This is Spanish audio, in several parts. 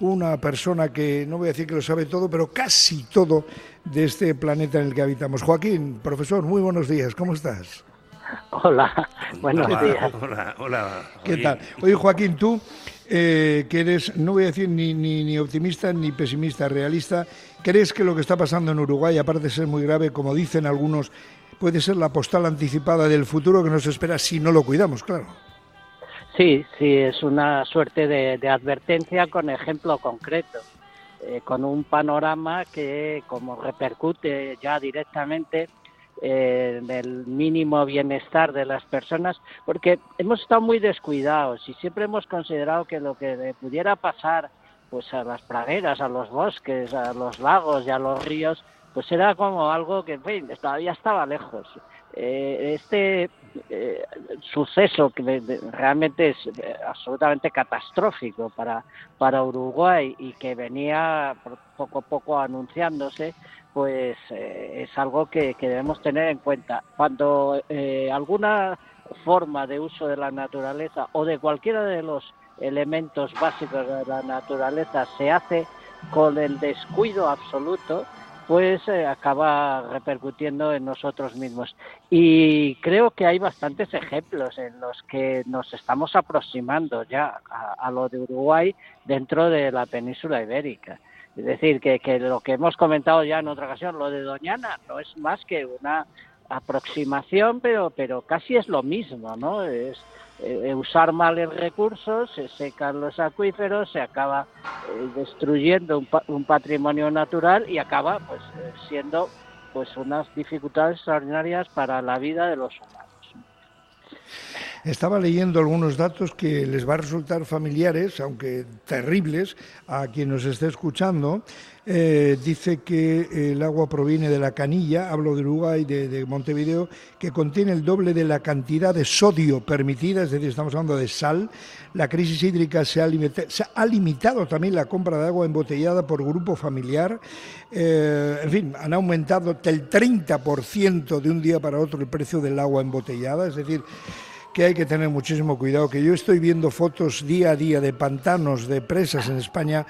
una persona que no voy a decir que lo sabe todo, pero casi todo de este planeta en el que habitamos. Joaquín, profesor, muy buenos días, ¿cómo estás? Hola, buenos días. Hola, hola. ¿Qué tal? Oye, Joaquín, tú, eh, que eres, no voy a decir ni, ni, ni optimista ni pesimista, realista, ¿crees que lo que está pasando en Uruguay, aparte de ser muy grave, como dicen algunos, puede ser la postal anticipada del futuro que nos espera si no lo cuidamos, claro? Sí, sí, es una suerte de, advertencia con ejemplo concreto, eh, con un panorama que como repercute ya directamente eh, en el mínimo bienestar de las personas, porque hemos estado muy descuidados y siempre hemos considerado que lo que pudiera pasar pues a las praderas, a los bosques, a los lagos y a los ríos, pues era como algo que todavía estaba lejos. Eh, este eh, suceso que realmente es eh, absolutamente catastrófico para, para Uruguay y que venía poco a poco anunciándose, pues es algo que, debemos tener en cuenta. Cuando alguna forma de uso de la naturaleza o de cualquiera de los elementos básicos de la naturaleza se hace con el descuido absoluto, pues eh, acaba repercutiendo en nosotros mismos. Y creo que hay bastantes ejemplos en los que nos estamos aproximando ya a, lo de Uruguay dentro de la península ibérica. Es decir, que, que lo que hemos comentado ya en otra ocasión, lo de Doñana, no es más que una aproximación, pero, pero casi es lo mismo, ¿no? Es, eh, usar mal el recurso, se secan los acuíferos, se acaba eh, destruyendo un, patrimonio natural y acaba pues eh, siendo pues unas dificultades extraordinarias para la vida de los humanos. Estaba leyendo algunos datos que les va a resultar familiares, aunque terribles, a quien nos esté escuchando. Eh, dice que el agua proviene de la canilla, hablo de Uruguay, de, de, Montevideo, que contiene el doble de la cantidad de sodio permitida, es decir, estamos hablando de sal. La crisis hídrica se ha, limitado también la compra de agua embotellada por grupo familiar. Eh, en fin, han aumentado del 30% de un día para otro el precio del agua embotellada, es decir, que hay que tener muchísimo cuidado, que yo estoy viendo fotos día a día de pantanos, de presas en España,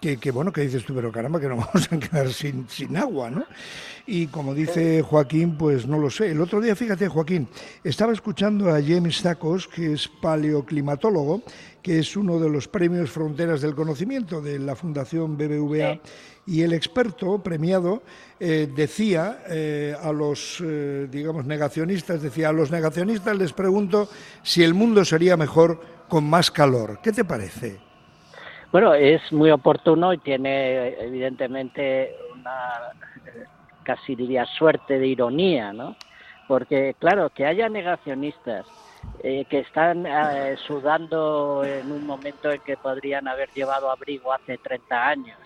que, bueno, que dices tú, pero caramba, que no vamos a quedar sin, sin agua, ¿no? Y como dice Joaquín, pues no lo sé. El otro día, fíjate, Joaquín, estaba escuchando a James Tacos, que es paleoclimatólogo, que es uno de los premios Fronteras del Conocimiento de la Fundación BBVA, y el experto premiado eh, decía eh, a los, eh, digamos, negacionistas, decía, a los negacionistas les pregunto si el mundo sería mejor con más calor. ¿Qué te parece? Bueno, es muy oportuno y tiene evidentemente una casi diría suerte de ironía, ¿no? Porque claro, que haya negacionistas que están sudando en un momento en que podrían haber llevado abrigo hace 30 años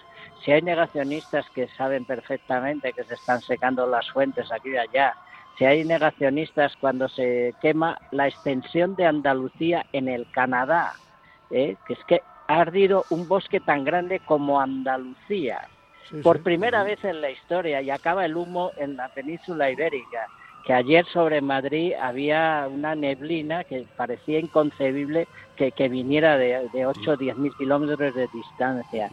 si hay negacionistas que saben perfectamente que se están secando las fuentes aquí y allá, si hay negacionistas cuando se quema la extensión de Andalucía en el Canadá, ¿eh? que es que ha ardido un bosque tan grande como Andalucía, por primera vez en la historia, y acaba el humo en la península ibérica que ayer sobre Madrid había una neblina que parecía inconcebible que, que viniera de, de 8 o 10 mil kilómetros de distancia.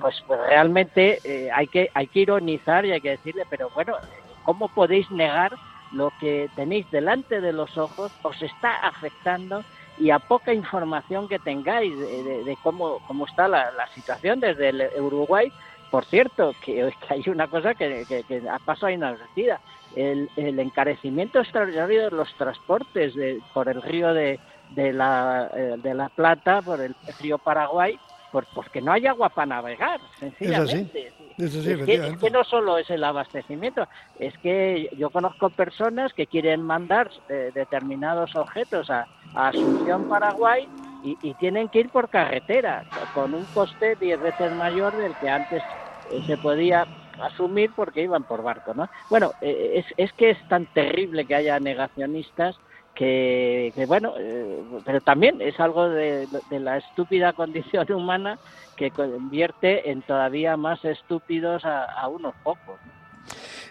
Pues, pues, realmente eh, hay, que, hay que ironizar y hay que decirle, pero bueno, ¿cómo podéis negar lo que tenéis delante de los ojos os está afectando y a poca información que tengáis de, cómo, cómo está la, la situación desde el Uruguay? Por cierto, que, hay una cosa que, que, que ha pasado inadvertida el, el encarecimiento extraordinario de los transportes de, por el río de, de, la, eh, de la Plata, por el río Paraguay, por, porque no hay agua para navegar, sencillamente. Es, que, no solo es el abastecimiento, es que yo conozco personas que quieren mandar eh, determinados objetos a, Asunción, Paraguay, y, tienen que ir por carretera, con un coste diez veces mayor del que antes eh, se podía asumir porque iban por barco, ¿no? Bueno, eh, es, es que es tan terrible que haya negacionistas que, bueno, eh, pero también es algo de, la estúpida condición humana que convierte en todavía más estúpidos a, unos pocos.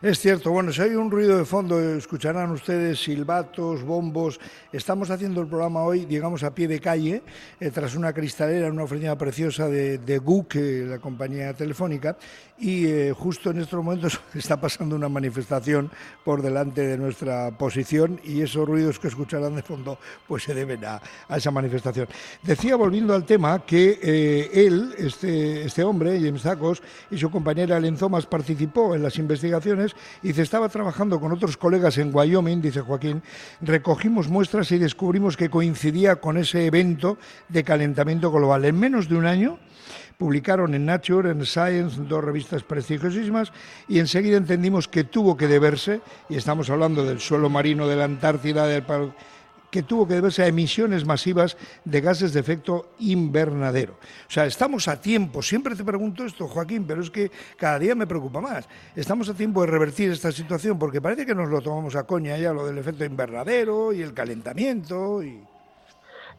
Es cierto, bueno, si hay un ruido de fondo, escucharán ustedes silbatos, bombos. Estamos haciendo el programa hoy, digamos, a pie de calle, eh, tras una cristalera, una oficina preciosa de, de GUC, eh, la compañía telefónica, y eh, justo en estos momentos está pasando una manifestación por delante de nuestra posición y esos ruidos que escucharán de fondo pues se deben a, esa manifestación. Decía, volviendo al tema, que él, este, este hombre, James Zacos, y su compañera Ellen Thomas participó en las investigaciones y se estaba trabajando con otros colegas en Wyoming, dice Joaquín, recogimos muestras y descubrimos que coincidía con ese evento de calentamiento global. En menos de un año publicaron en Nature, en Science, dos revistas prestigiosísimas, y enseguida entendimos que tuvo que deberse, y estamos hablando del suelo marino de la Antártida, del que tuvo que deberse a emisiones masivas de gases de efecto invernadero. O sea, estamos a tiempo, siempre te pregunto esto, Joaquín, pero es que cada día me preocupa más. Estamos a tiempo de revertir esta situación porque parece que nos lo tomamos a coña ya lo del efecto invernadero y el calentamiento y...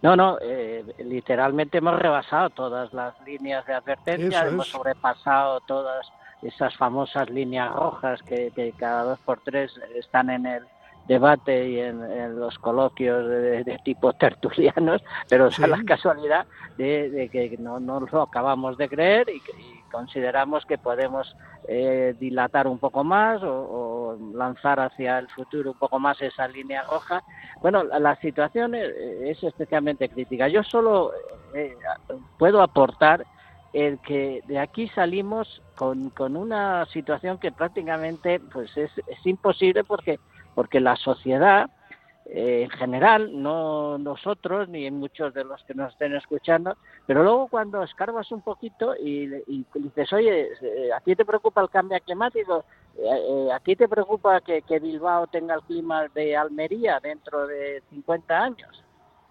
No, no, eh, literalmente hemos rebasado todas las líneas de advertencia, hemos sobrepasado todas esas famosas líneas rojas que, que cada dos por tres están en el debate y en, los coloquios de, tipo tertulianos, pero es la casualidad de, que no, no, lo acabamos de creer y, consideramos que podemos eh, dilatar un poco más o, lanzar hacia el futuro un poco más esa línea roja. Bueno, la, situación es, especialmente crítica. Yo solo eh, puedo aportar el que de aquí salimos con, con una situación que prácticamente pues es, es imposible porque porque la sociedad eh, en general, no nosotros ni muchos de los que nos estén escuchando, pero luego cuando escarbas un poquito y, dices, oye, eh, ¿a ti te preocupa el cambio climático? Eh, ¿A ti te preocupa que, que Bilbao tenga el clima de Almería dentro de 50 años?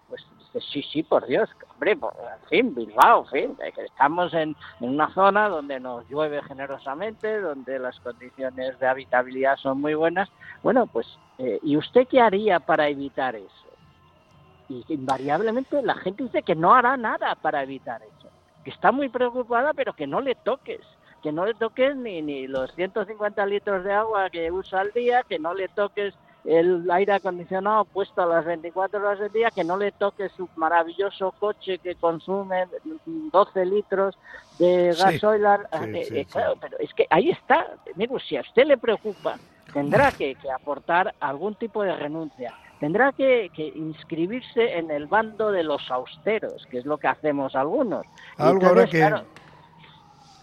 Pues sí, sí, por Dios, hombre, en fin, Bilbao, en fin, estamos en, una zona donde nos llueve generosamente, donde las condiciones de habitabilidad son muy buenas. Bueno, pues, eh, ¿y usted qué haría para evitar eso? Y invariablemente la gente dice que no hará nada para evitar eso, que está muy preocupada, pero que no le toques que no le toques ni, ni los 150 litros de agua que usa al día, que no le toques el aire acondicionado puesto a las 24 horas del día, que no le toque su maravilloso coche que consume 12 litros de gasoil. Eh, eh, pero es que ahí está. Mire, si a usted le preocupa, tendrá que, aportar algún tipo de renuncia. Tendrá que, inscribirse en el bando de los austeros, que es lo que hacemos algunos. Algo que...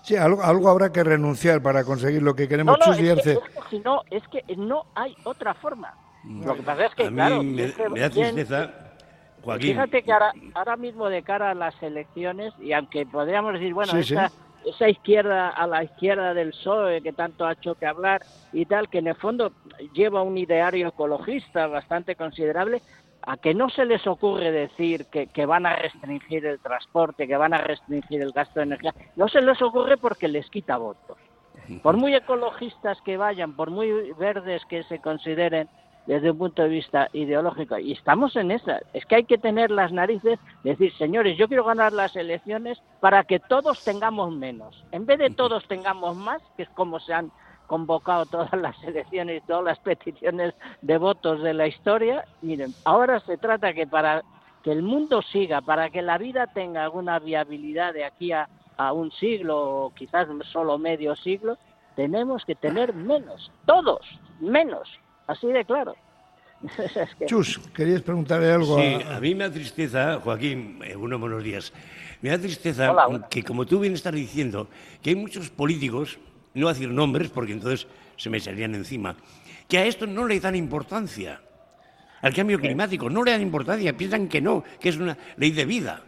Sí, algo, algo, habrá que renunciar para conseguir lo que queremos. No, no, es, que, si no, es que no hay otra forma. Lo que pasa es que, claro, me, da tristeza, Joaquín. Fíjate que ahora, ahora mismo de cara a las elecciones, y aunque podríamos decir, bueno, esa, esa izquierda a la izquierda del PSOE que tanto ha hecho que hablar y tal, que en el fondo lleva un ideario ecologista bastante considerable, a que no se les ocurre decir que, que, van a restringir el transporte, que van a restringir el gasto de energía, no se les ocurre porque les quita votos. Por muy ecologistas que vayan, por muy verdes que se consideren desde un punto de vista ideológico, y estamos en esa, es que hay que tener las narices, decir, señores, yo quiero ganar las elecciones para que todos tengamos menos, en vez de todos tengamos más, que es como se han convocado todas las elecciones y todas las peticiones de votos de la historia. Miren, ahora se trata que para que el mundo siga, para que la vida tenga alguna viabilidad de aquí a, un siglo o quizás solo medio siglo, tenemos que tener menos, todos, menos, así de claro. Chus, querías preguntarle algo sí, a... mí me da tristeza, Joaquín, eh, unos buenos días, me da tristeza que como tú bien estás diciendo, que hay muchos políticos no decir nombres porque entonces se me salían encima, que a esto no le dan importancia, al cambio climático, no le dan importancia, piensan que no, que es una ley de vida.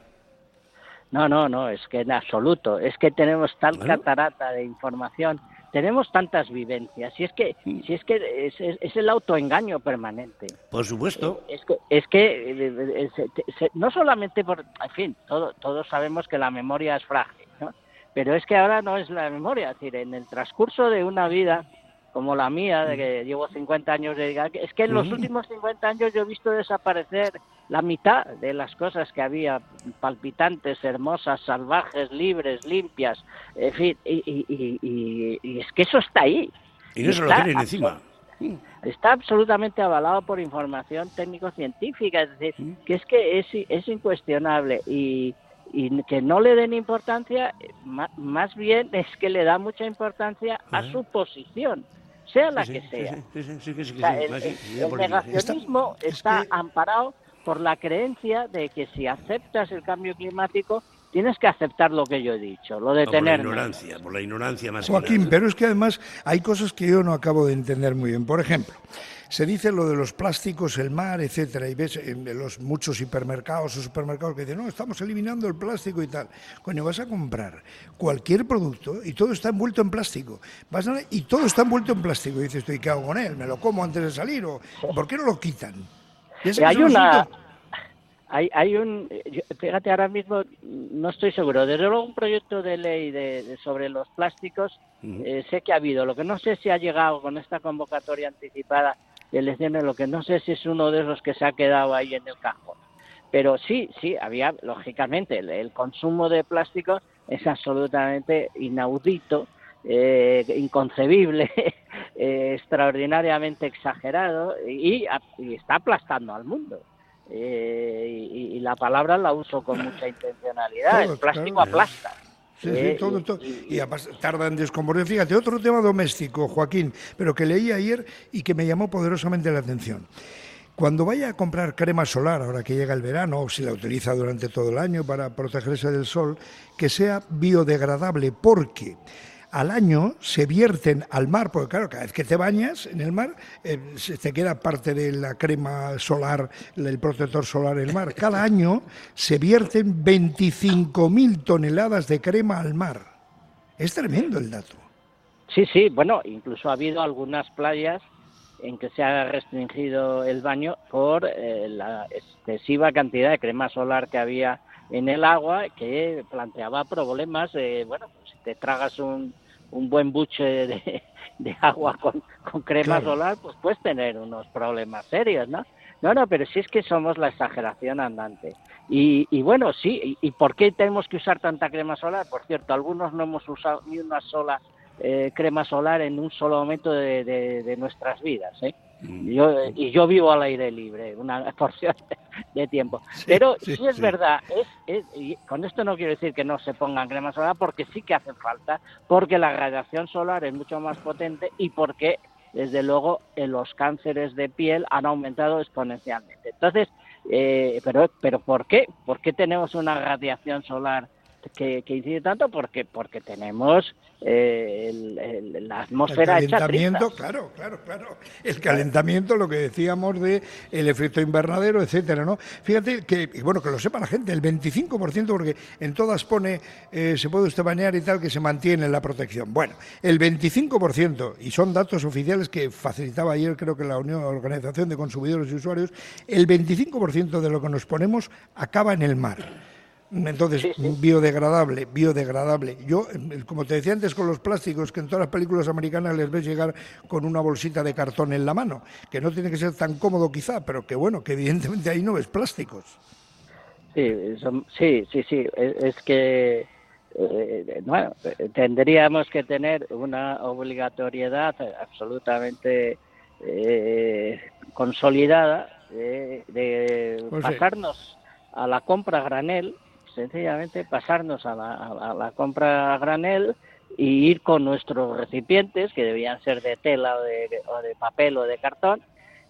No, no, no, es que en absoluto, es que tenemos tal catarata de información, tenemos tantas vivencias, y es que, mm. si es, que es, el autoengaño permanente. Por supuesto. Es que, es que eh, eh, no solamente por, en fin, todos sabemos que la memoria es frágil. Pero es que ahora no es la memoria, es decir, en el transcurso de una vida como la mía, de que llevo 50 años de es que en los últimos 50 años yo he visto desaparecer la mitad de las cosas que había palpitantes, hermosas, salvajes, libres, limpias, en fin, y, y, es que eso está ahí. Y no se lo tienen encima. Está absolutamente avalado por información técnico-científica, es decir, que es que es, es incuestionable y, y que no le den importancia, más bien es que le da mucha importancia a su posición, sea la que sea. el negacionismo está amparado por la creencia de que si aceptas el cambio climático tienes que aceptar lo que yo he dicho, lo de tener... Por la ignorancia, por la ignorancia más Joaquín, pero es que además hay cosas que yo no acabo de entender muy bien. Por ejemplo, se dice lo de los plásticos, el mar, etcétera, y ves en los muchos hipermercados o supermercados que dicen, no, estamos eliminando el plástico y tal. Coño, vas a comprar cualquier producto y todo está envuelto en plástico. Vas y todo está envuelto en plástico. Y dices, ¿y qué hago con él? ¿Me lo como antes de salir? ¿O por qué no lo quitan? hay una hay, hay un, fíjate, ahora mismo no estoy seguro, desde luego un proyecto de ley de, sobre los plásticos eh, sé que ha habido, lo que no sé si ha llegado con esta convocatoria anticipada de elecciones, lo que no sé si es uno de esos que se ha quedado ahí en el cajón. Pero sí, sí, había, lógicamente, el, consumo de plásticos es absolutamente inaudito, eh, inconcebible, eh, extraordinariamente exagerado y está aplastando al mundo. Eh, y, la palabra la uso con mucha intencionalidad. el plástico aplasta. Sí, sí, eh, todo, todo. Y, además tarda en descomponer. Fíjate, otro tema doméstico, Joaquín, pero que leí ayer y que me llamó poderosamente la atención. Cuando vaya a comprar crema solar, ahora que llega el verano, o si la utiliza durante todo el año para protegerse del sol, que sea biodegradable, porque al año se vierten al mar, porque claro, cada vez que te bañas en el mar, eh, se te queda parte de la crema solar, el protector solar en el mar. Cada año se vierten 25.000 toneladas de crema al mar. Es tremendo el dato. Sí, sí, bueno, incluso ha habido algunas playas en que se ha restringido el baño por eh, la excesiva cantidad de crema solar que había en el agua que planteaba problemas, eh, bueno, pues si te tragas un, un buen buche de, agua con, con crema solar, pues puedes tener unos problemas serios, ¿no? No, no, pero sí es que somos la exageración andante. Y, y bueno, sí, y, por qué tenemos que usar tanta crema solar? Por cierto, algunos no hemos usado ni una sola eh, crema solar en un solo momento de, de nuestras vidas, ¿eh? Mm. Yo, y yo vivo al aire libre, una porción de tiempo. Pero sí, es verdad, es, y con esto no quiero decir que no se pongan crema solar, porque sí que hace falta, porque la radiación solar es mucho más potente y porque, desde luego, los cánceres de piel han aumentado exponencialmente. Entonces, eh, pero, pero ¿por qué? ¿Por qué tenemos una radiación solar que, incide tanto porque porque tenemos eh, la atmósfera el calentamiento, claro, claro, claro. El calentamiento, lo que decíamos de el efecto invernadero, etcétera, ¿no? Fíjate que, bueno, que lo sepa la gente, el 25%, porque en todas pone eh, se puede usted bañar y tal, que se mantiene la protección. Bueno, el 25%, y son datos oficiales que facilitaba ayer, creo que la Unión Organización de Consumidores y Usuarios, el 25% de lo que nos ponemos acaba en el mar. Entonces, biodegradable, biodegradable. Yo, como te decía antes con los plásticos, que en todas las películas americanas les ves llegar con una bolsita de cartón en la mano, que no tiene que ser tan cómodo quizá, pero que bueno, que evidentemente ahí no ves plásticos. Sí, sí, sí, sí, es, que eh, bueno, tendríamos que tener una obligatoriedad absolutamente eh, consolidada de, pues pasarnos a la compra granel sencillamente pasarnos a la, compra a granel y ir con nuestros recipientes, que debían ser de tela o de, papel o de cartón,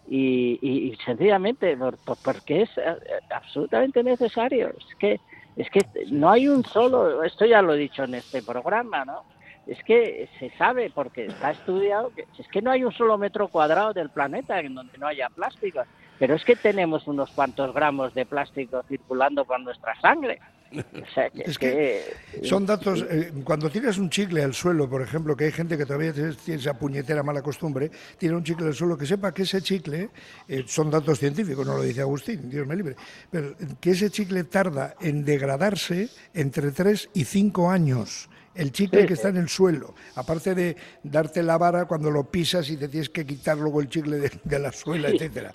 y, sencillamente porque es eh, absolutamente necesario. Es que, es que no hay un solo, esto ya lo he dicho en este programa, ¿no? Es que se sabe, porque está estudiado, que es que no hay un solo metro cuadrado del planeta en donde no haya plástico. Pero es que tenemos unos cuantos gramos de plástico circulando por nuestra sangre. Es que, son datos, eh, cuando tiras un chicle al suelo, por ejemplo, que hay gente que todavía tiene esa puñetera mala costumbre, tira un chicle al suelo, que sepa que ese chicle, eh, son datos científicos, no lo dice Agustín, Dios me libre, pero que ese chicle tarda en degradarse entre 3 y 5 años el chicle que está en el suelo, aparte de darte la vara cuando lo pisas y te tienes que quitar luego el chicle de, la suela, etcétera.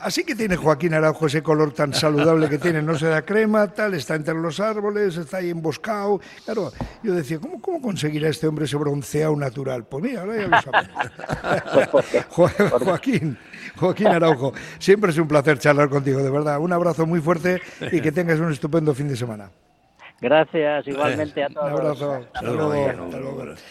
Así que tiene Joaquín Araujo ese color tan saludable que tiene, no se da crema, tal, está entre los árboles, está ahí emboscado. Claro, yo decía, ¿cómo, cómo conseguirá este hombre ese bronceado natural? Pues mira, ahora ya lo sabemos. Joaquín, Joaquín Araujo, siempre es un placer charlar contigo, de verdad. Un abrazo muy fuerte y que tengas un estupendo fin de semana. Gracias, igualmente a todos. Un abrazo. Hasta luego.